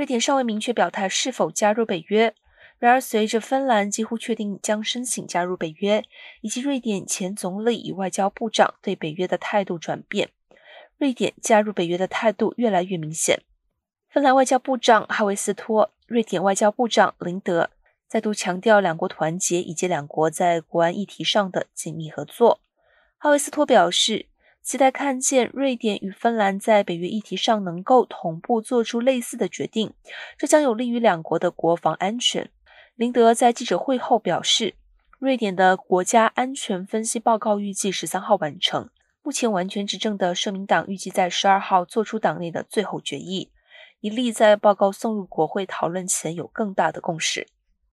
瑞典尚未明确表态是否加入北约。然而，随着芬兰几乎确定将申请加入北约，以及瑞典前总理与外交部长对北约的态度转变，瑞典加入北约的态度越来越明显。芬兰外交部长哈维斯托、瑞典外交部长林德再度强调两国团结以及两国在国安议题上的紧密合作。哈维斯托表示，期待看见瑞典与芬兰在北约议题上能够同步做出类似的决定，这将有利于两国的国防安全。林德在记者会后表示，瑞典的国家安全分析报告预计十三号完成。目前完全执政的社民党预计在十二号做出党内的最后决议，以利在报告送入国会讨论前有更大的共识。